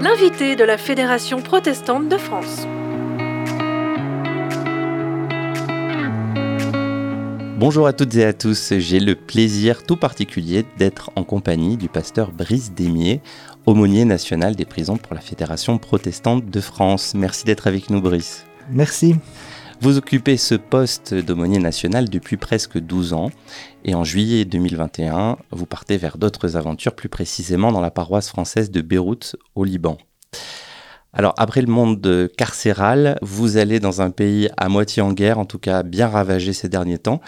L'invité de la Fédération protestante de France. Bonjour à toutes et à tous, j'ai le plaisir tout particulier d'être en compagnie du pasteur Brice Démier, aumônier national des prisons pour la Fédération protestante de France. Merci d'être avec nous Brice. Merci. Vous occupez ce poste d'aumônier national depuis presque 12 ans et en juillet 2021, vous partez vers d'autres aventures, plus précisément dans la paroisse française de Beyrouth au Liban. Alors après le monde carcéral, vous allez dans un pays à moitié en guerre, en tout cas bien ravagé ces derniers temps.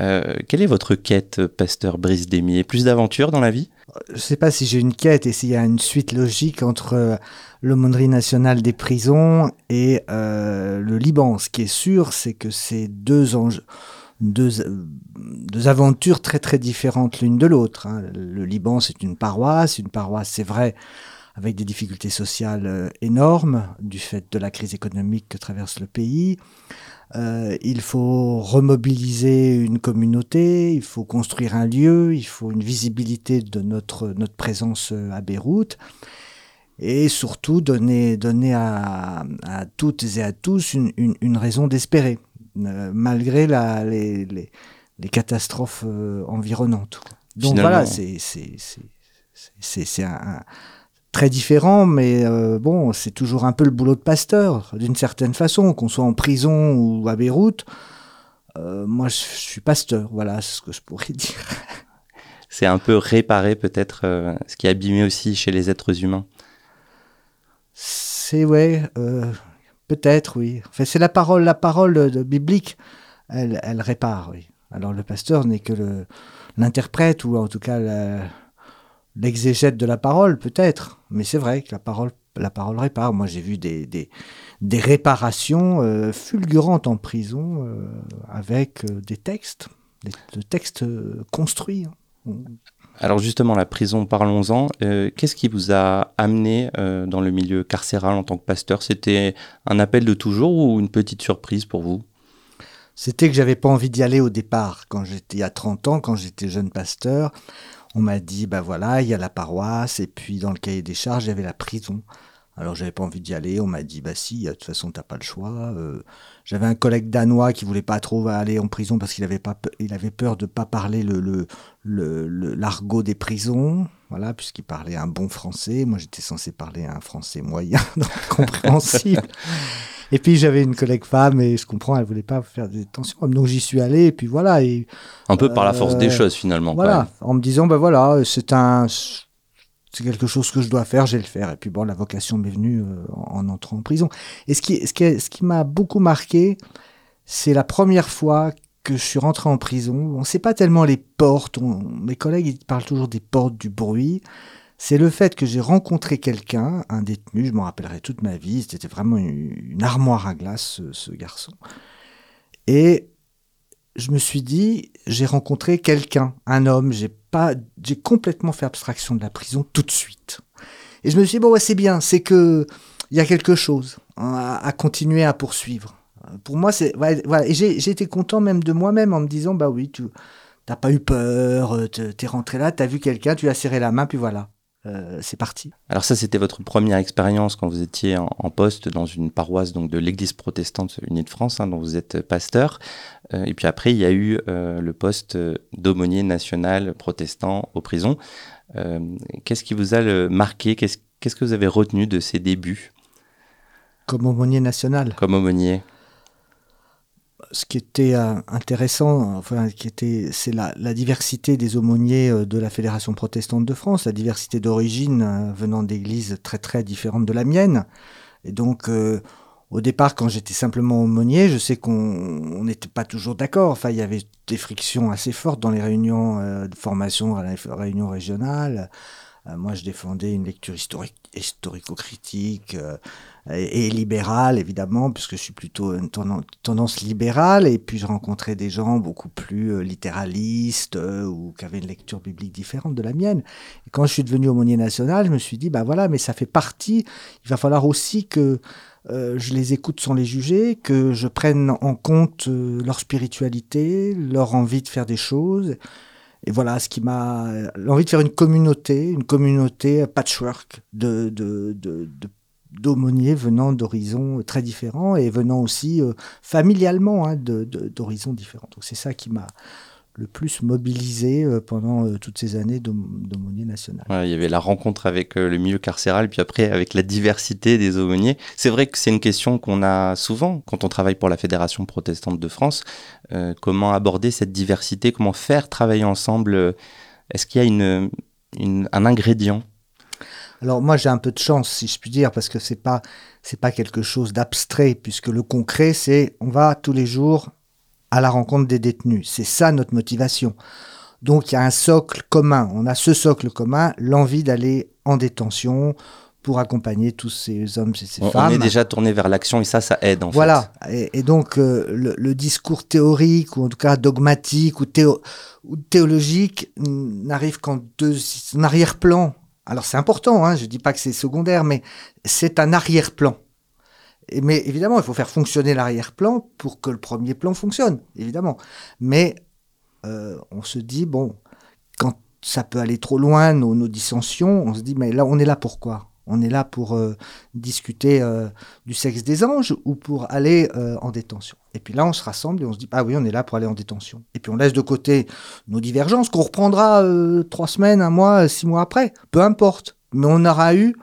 Euh, quelle est votre quête, pasteur Brice Démier Plus d'aventures dans la vie? Je ne sais pas si j'ai une quête et s'il y a une suite logique entre euh, l'aumônerie nationale des prisons et euh, le Liban. Ce qui est sûr, c'est que c'est deux, deux, deux, aventures très très différentes l'une de l'autre. Hein. Le Liban, c'est une paroisse, une paroisse, c'est vrai, avec des difficultés sociales euh, énormes du fait de la crise économique que traverse le pays. Euh, il faut remobiliser une communauté, il faut construire un lieu, il faut une visibilité de notre, notre présence euh, à Beyrouth et surtout donner, donner à, à toutes et à tous une, une, une raison d'espérer, malgré la, les, les, les, catastrophes environnantes. Donc Finalement. voilà, c'est un, très différent, mais euh, bon, c'est toujours un peu le boulot de pasteur, d'une certaine façon, qu'on soit en prison ou à Beyrouth. Euh, moi, je, suis pasteur, voilà ce que je pourrais dire. C'est un peu réparer peut-être euh, ce qui est abîmé aussi chez les êtres humains. C'est ouais, peut-être oui. Enfin, c'est la parole, la parole biblique, elle, elle répare, oui. Alors le pasteur n'est que l'interprète ou en tout cas l'exégète de la parole, peut-être, mais c'est vrai que la parole, la parole répare. Moi, j'ai vu des, des, des réparations euh, fulgurantes en prison euh, avec euh, des textes, des, textes construits. Hein. Alors justement, la prison, parlons-en. Qu'est-ce qui vous a amené dans le milieu carcéral en tant que pasteur? C'était un appel de toujours ou une petite surprise pour vous? C'était que j'avais pas envie d'y aller au départ, quand j'étais à 30 ans, quand j'étais jeune pasteur on m'a dit, bah voilà, il y a la paroisse, et puis dans le cahier des charges, il y avait la prison. Alors j'avais pas envie d'y aller, on m'a dit, bah si, de toute façon, t'as pas le choix. Euh, j'avais un collègue danois qui voulait pas trop aller en prison parce qu'il avait, pas, il avait peur de pas parler le, le, l'argot des prisons, voilà, puisqu'il parlait un bon français. Moi, j'étais censé parler un français moyen, donc compréhensible. Et puis j'avais une collègue femme et je comprends, elle voulait pas faire des tensions. Donc j'y suis allé et puis voilà. Et, un peu par la force des euh, choses finalement. Voilà, en me disant ben voilà, c'est un, c'est quelque chose que je dois faire, je vais le faire. Et puis bon, la vocation m'est venue euh, en, entrant en prison. Et ce qui, ce qui, ce qui m'a beaucoup marqué, c'est la première fois que je suis rentré en prison. On ne sait pas tellement les portes. mes collègues ils parlent toujours des portes du bruit c'est le fait que j'ai rencontré quelqu'un, un détenu, je m'en rappellerai toute ma vie, c'était vraiment une, armoire à glace, ce, garçon. Et je me suis dit, j'ai rencontré quelqu'un, un homme, j'ai pas, j'ai complètement fait abstraction de la prison tout de suite. Et je me suis dit, bon, ouais, c'est bien, c'est que il y a quelque chose à, continuer à poursuivre. Pour moi, c'est, voilà, et j'ai été content même de moi-même en me disant, bah oui, tu n'as pas eu peur, t'es rentré là, t'as vu quelqu'un, tu as serré la main, puis voilà. Euh, c'est parti. Alors ça, c'était votre première expérience quand vous étiez en, poste dans une paroisse donc de l'Église protestante unie de France, hein, dont vous êtes pasteur. Euh, et puis après, il y a eu euh, le poste d'aumônier national protestant aux prisons. Qu'est-ce qui vous a le marqué? Qu'est-ce que vous avez retenu de ces débuts? Comme aumônier national Comme aumônier ce qui était euh, intéressant, enfin, qui était, c'est la, diversité des aumôniers euh, de la Fédération protestante de France, la diversité d'origine euh, venant d'églises très très différentes de la mienne. Et donc, au départ, quand j'étais simplement aumônier, je sais qu'on n'était pas toujours d'accord. Enfin, il y avait des frictions assez fortes dans les réunions de formation, à la réunion régionale. Moi, je défendais une lecture historico-critique et, libérale, évidemment, puisque je suis plutôt une tendance libérale, et puis je rencontrais des gens beaucoup plus euh, littéralistes euh, ou qui avaient une lecture biblique différente de la mienne. Et quand je suis devenu aumônier national, je me suis dit, bah voilà, mais ça fait partie, il va falloir aussi que euh, je les écoute sans les juger, que je prenne en compte leur spiritualité, leur envie de faire des choses. Et voilà ce qui m'a l'envie de faire une communauté, une communauté patchwork de, d'aumôniers venant d'horizons très différents et venant aussi euh, familialement hein, d'horizons différents. Donc c'est ça qui m'a le plus mobilisé euh, pendant euh, toutes ces années d'aumônier national. il y avait la rencontre avec le milieu carcéral, puis après avec la diversité des aumôniers. C'est vrai que c'est une question qu'on a souvent quand on travaille pour la Fédération protestante de France. comment aborder cette diversité Comment faire travailler ensemble Est-ce qu'il y a une, un ingrédient? Alors moi j'ai un peu de chance si je puis dire parce que c'est pas c'est pas quelque chose d'abstrait puisque le concret c'est on va tous les jours à la rencontre des détenus. C'est ça notre motivation. Donc il y a un socle commun. On a ce socle commun, l'envie d'aller en détention pour accompagner tous ces hommes et ces femmes. On est déjà tourné vers l'action et ça, ça aide en voilà. fait. Et, et donc euh, le, discours théorique ou en tout cas dogmatique ou, ou théologique n'arrive qu'en arrière-plan alors c'est important, hein, je ne dis pas que c'est secondaire, mais c'est un arrière-plan. Mais évidemment, il faut faire fonctionner l'arrière-plan pour que le premier plan fonctionne, évidemment. Mais euh, on se dit, bon, quand ça peut aller trop loin, nos, dissensions, on se dit, mais là, on est là pourquoi on est là pour euh, discuter euh, du sexe des anges ou pour aller en détention? Et puis là, on se rassemble et on se dit, ah oui, on est là pour aller en détention. Et puis on laisse de côté nos divergences qu'on reprendra trois semaines, un mois, six mois après, peu importe. Mais on aura eu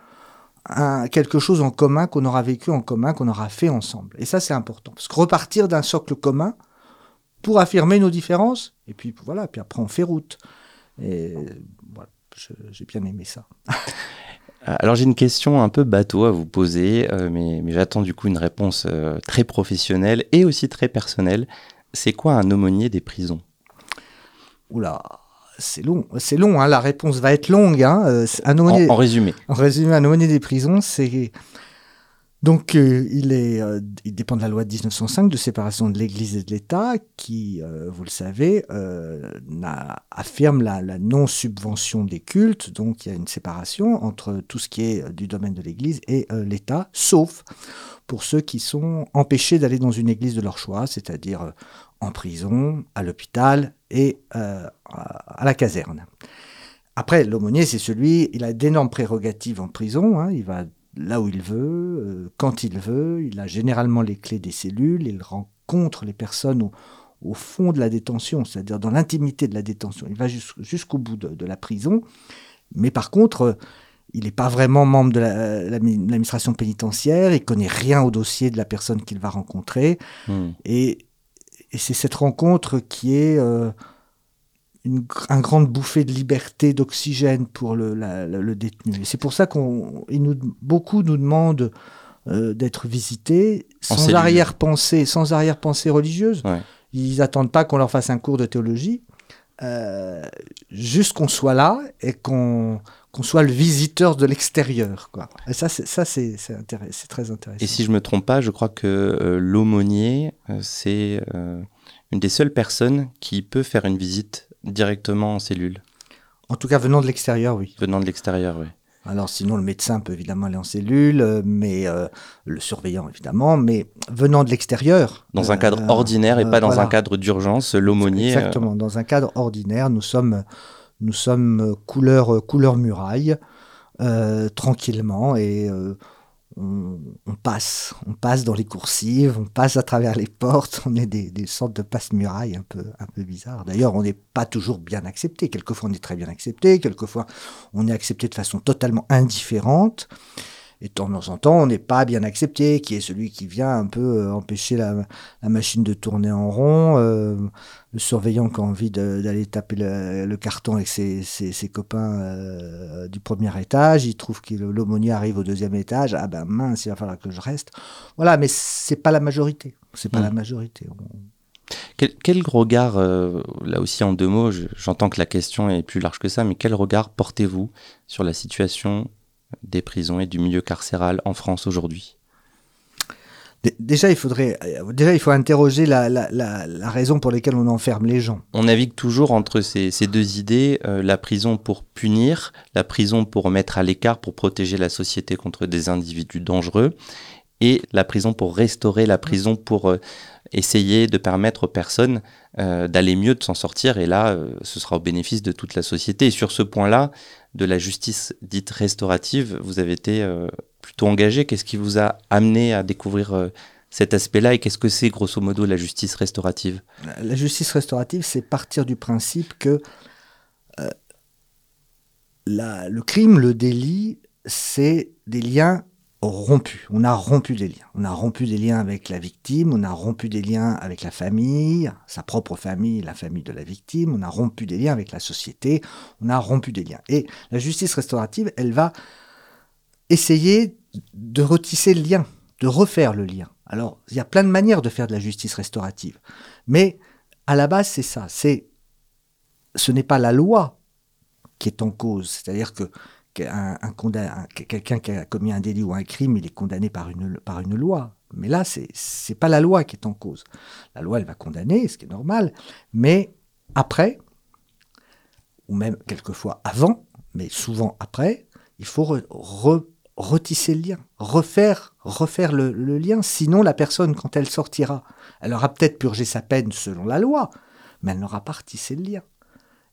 quelque chose en commun, qu'on aura vécu en commun, qu'on aura fait ensemble. Et ça, c'est important. Parce que repartir d'un socle commun pour affirmer nos différences, et puis voilà, puis après on fait route. Et voilà, j'ai bien aimé ça. Euh, alors j'ai une question un peu bateau à vous poser, euh, mais, j'attends du coup une réponse euh, très professionnelle et aussi très personnelle. C'est quoi un aumônier des prisons? Oula, c'est long, c'est long. Hein, la réponse va être longue. Hein, un en, résumé. En résumé, un aumônier des prisons, c'est donc, euh, il, est, euh, il dépend de la loi de 1905 de séparation de l'Église et de l'État, qui, euh, vous le savez, affirme la, la non-subvention des cultes. Donc, il y a une séparation entre tout ce qui est du domaine de l'Église et l'État, sauf pour ceux qui sont empêchés d'aller dans une église de leur choix, c'est-à-dire en prison, à l'hôpital et à la caserne. Après, l'aumônier, c'est celui, il a d'énormes prérogatives en prison, hein, il va là où il veut, euh, quand il veut. Il a généralement les clés des cellules, il rencontre les personnes au, fond de la détention, c'est-à-dire dans l'intimité de la détention. Il va jusqu'au bout de, la prison. Mais par contre, euh, il n'est pas vraiment membre de l'administration pénitentiaire, il connaît rien au dossier de la personne qu'il va rencontrer. Hmm. Et, c'est cette rencontre qui est... Euh, une un grande bouffée de liberté, d'oxygène pour le, le détenu. c'est pour ça qu'on, nous, beaucoup nous demandent euh, d'être visités sans arrière-pensée, sans arrière-pensée religieuse. Ils n'attendent pas qu'on leur fasse un cours de théologie, euh, juste qu'on soit là et qu'on qu'on soit le visiteur de l'extérieur. Quoi. Et ça, c'est, ça c'est, c'est, très intéressant. Et si je me trompe pas, je crois que euh, l'aumônier, c'est une des seules personnes qui peut faire une visite directement en cellule En tout cas, venant de l'extérieur, oui. Venant de l'extérieur, oui. Alors sinon, le médecin peut évidemment aller en cellule, euh, mais euh, le surveillant évidemment, mais venant de l'extérieur. Dans un cadre euh, ordinaire et pas dans un cadre d'urgence, l'aumônier. Exactement, dans un cadre ordinaire, nous sommes, nous sommes couleur, couleur muraille, tranquillement, et on, passe, on passe dans les coursives, on passe à travers les portes, on est des, sortes de passe-murailles un peu, un peu bizarres. D'ailleurs, on n'est pas toujours bien accepté. Quelquefois, on est très bien accepté, quelquefois, on est accepté de façon totalement indifférente. Et de temps en temps, on n'est pas bien accepté, qui est celui qui vient un peu euh, empêcher la, machine de tourner en rond, euh, le surveillant qui a envie d'aller taper le, carton avec ses, copains euh, du premier étage, il trouve que l'aumônier arrive au deuxième étage, ah ben mince, il va falloir que je reste. Voilà, mais c'est pas la majorité. C'est pas la hmm. majorité. Quel, quel, regard, là aussi en deux mots, j'entends que la question est plus large que ça, mais quel regard portez-vous sur la situation des prisons et du milieu carcéral en France aujourd'hui Déjà, il faudrait, déjà, il faut interroger la, raison pour laquelle on enferme les gens. On navigue toujours entre ces, deux idées euh, la prison pour punir, la prison pour mettre à l'écart, pour protéger la société contre des individus dangereux, et la prison pour restaurer la prison, pour euh, essayer de permettre aux personnes euh, d'aller mieux, de s'en sortir. Et là, euh, ce sera au bénéfice de toute la société. Et sur ce point-là, de la justice dite restaurative, vous avez été plutôt engagé. Qu'est-ce qui vous a amené à découvrir cet aspect-là et qu'est-ce que c'est grosso modo la justice restaurative? La justice restaurative, c'est partir du principe que le crime, le délit, c'est des liens rompus. On a rompu des liens. On a rompu des liens avec la victime, on a rompu des liens avec la famille, sa propre famille, la famille de la victime, on a rompu des liens avec la société, on a rompu des liens. Et la justice restaurative, elle va essayer de retisser le lien, de refaire le lien. Alors, il y a plein de manières de faire de la justice restaurative. Mais à la base, c'est ça. C'est, ce n'est pas la loi qui est en cause. C'est-à-dire que un, quelqu'un qui a commis un délit ou un crime, il est condamné par une, loi. Mais là, c'est n'est pas la loi qui est en cause. La loi, elle va condamner, ce qui est normal. Mais après, ou même quelquefois avant, mais souvent après, il faut retisser le lien, refaire, refaire le, le, lien. Sinon, la personne, quand elle sortira, elle aura peut-être purgé sa peine selon la loi, mais elle n'aura pas retissé le lien.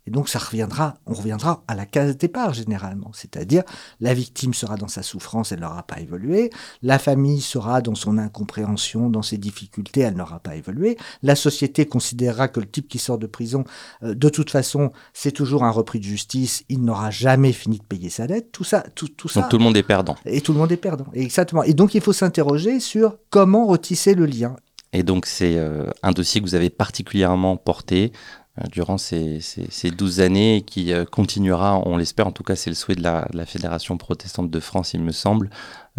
Et donc ça reviendra, on reviendra à la case départ généralement, c'est-à-dire la victime sera dans sa souffrance, elle n'aura pas évolué, la famille sera dans son incompréhension, dans ses difficultés, elle n'aura pas évolué, la société considérera que le type qui sort de prison, euh, de toute façon, c'est toujours un repris de justice, il n'aura jamais fini de payer sa dette, tout ça, tout, tout ça. Donc tout le monde est perdant. Et tout le monde est perdant, exactement. Et donc il faut s'interroger sur comment retisser le lien. Et donc c'est euh, un dossier que vous avez particulièrement porté durant ces, ces, 12 années et qui euh, continuera, on l'espère, en tout cas c'est le souhait de la, Fédération protestante de France, il me semble,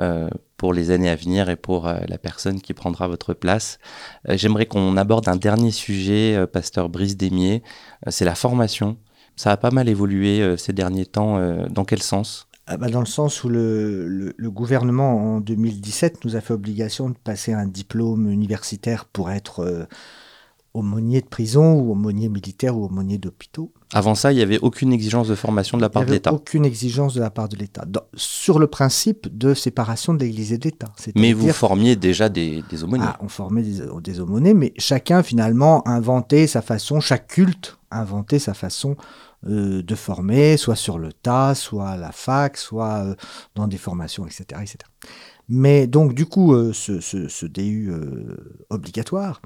euh, pour les années à venir et pour la personne qui prendra votre place. J'aimerais qu'on aborde un dernier sujet, pasteur Brice Desmier, c'est la formation. Ça a pas mal évolué ces derniers temps. dans quel sens? Ah bah, dans le sens où le, gouvernement en 2017 nous a fait obligation de passer un diplôme universitaire pour être aumônier de prison ou aumônier militaire ou aumônier d'hôpitaux. Avant ça, il n'y avait aucune exigence de formation de la part de l'État. Aucune exigence de la part de l'État. Sur le principe de séparation de l'Église et de l'État. Mais vous formiez déjà des, aumôniers. Ah, on formait des, aumôniers, mais chacun finalement inventait sa façon, chaque culte inventait sa façon euh, de former, soit sur le tas, soit à la fac, soit euh, dans des formations, etc., etc. Mais donc du coup, euh, ce, ce, DU obligatoire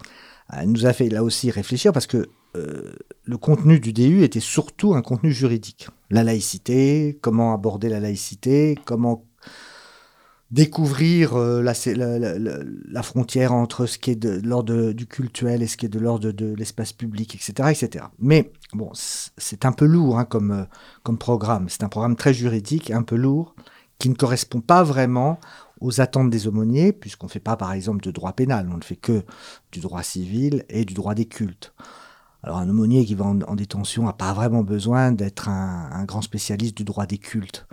elle nous a fait là aussi réfléchir parce que euh, le contenu du DU était surtout un contenu juridique. La laïcité, comment aborder la laïcité, comment découvrir euh, la, frontière entre ce qui est de l'ordre du cultuel et ce qui est de l'ordre de, l'espace public, etc., etc. Mais bon, c'est un peu lourd hein, euh, comme programme. C'est un programme très juridique, un peu lourd, qui ne correspond pas vraiment aux attentes des aumôniers, puisqu'on ne fait pas par exemple de droit pénal, on ne fait que du droit civil et du droit des cultes. Alors un aumônier qui va en, détention n'a pas vraiment besoin d'être un, grand spécialiste du droit des cultes.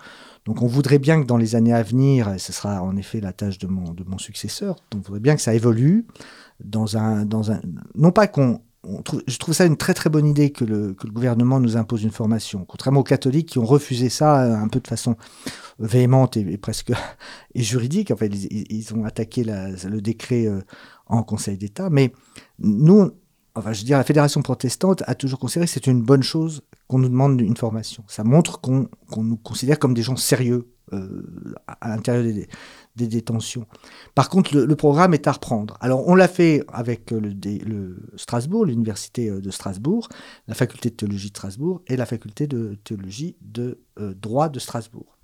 Donc on voudrait bien que dans les années à venir, et ce sera en effet la tâche de mon, de mon successeur, on voudrait bien que ça évolue dans un... Dans un non pas qu'on je trouve ça une très très bonne idée que le, gouvernement nous impose une formation, contrairement aux catholiques qui ont refusé ça euh, un peu de façon véhémente et, presque juridique. Ils, ont attaqué le décret euh, en Conseil d'État. Mais nous, enfin, je veux dire, la Fédération protestante a toujours considéré que c'est une bonne chose qu'on nous demande une formation. Ça montre qu'on nous considère comme des gens sérieux euh, à l'intérieur des, des, détentions. Par contre, le, programme est à reprendre. Alors, on l'a fait avec le, le Strasbourg, l'université de Strasbourg, la faculté de théologie de Strasbourg et la faculté de théologie de droit de Strasbourg.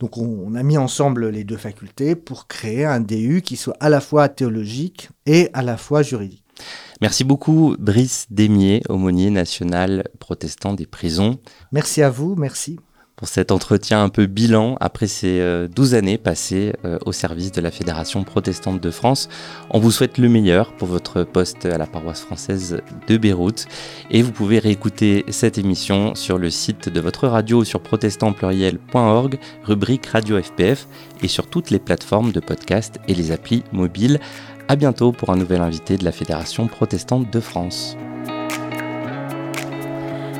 Donc on, a mis ensemble les deux facultés pour créer un DU qui soit à la fois théologique et à la fois juridique. Merci beaucoup Brice Démier, aumônier national protestant des prisons. Merci à vous, merci pour cet entretien un peu bilan après ces 12 euh, années passées euh, au service de la Fédération protestante de France. On vous souhaite le meilleur pour votre poste à la paroisse française de Beyrouth et vous pouvez réécouter cette émission sur le site de votre radio sur protestantpluriel.org, rubrique Radio FPF et sur toutes les plateformes de podcast et les applis mobiles. À bientôt pour un nouvel invité de la Fédération protestante de France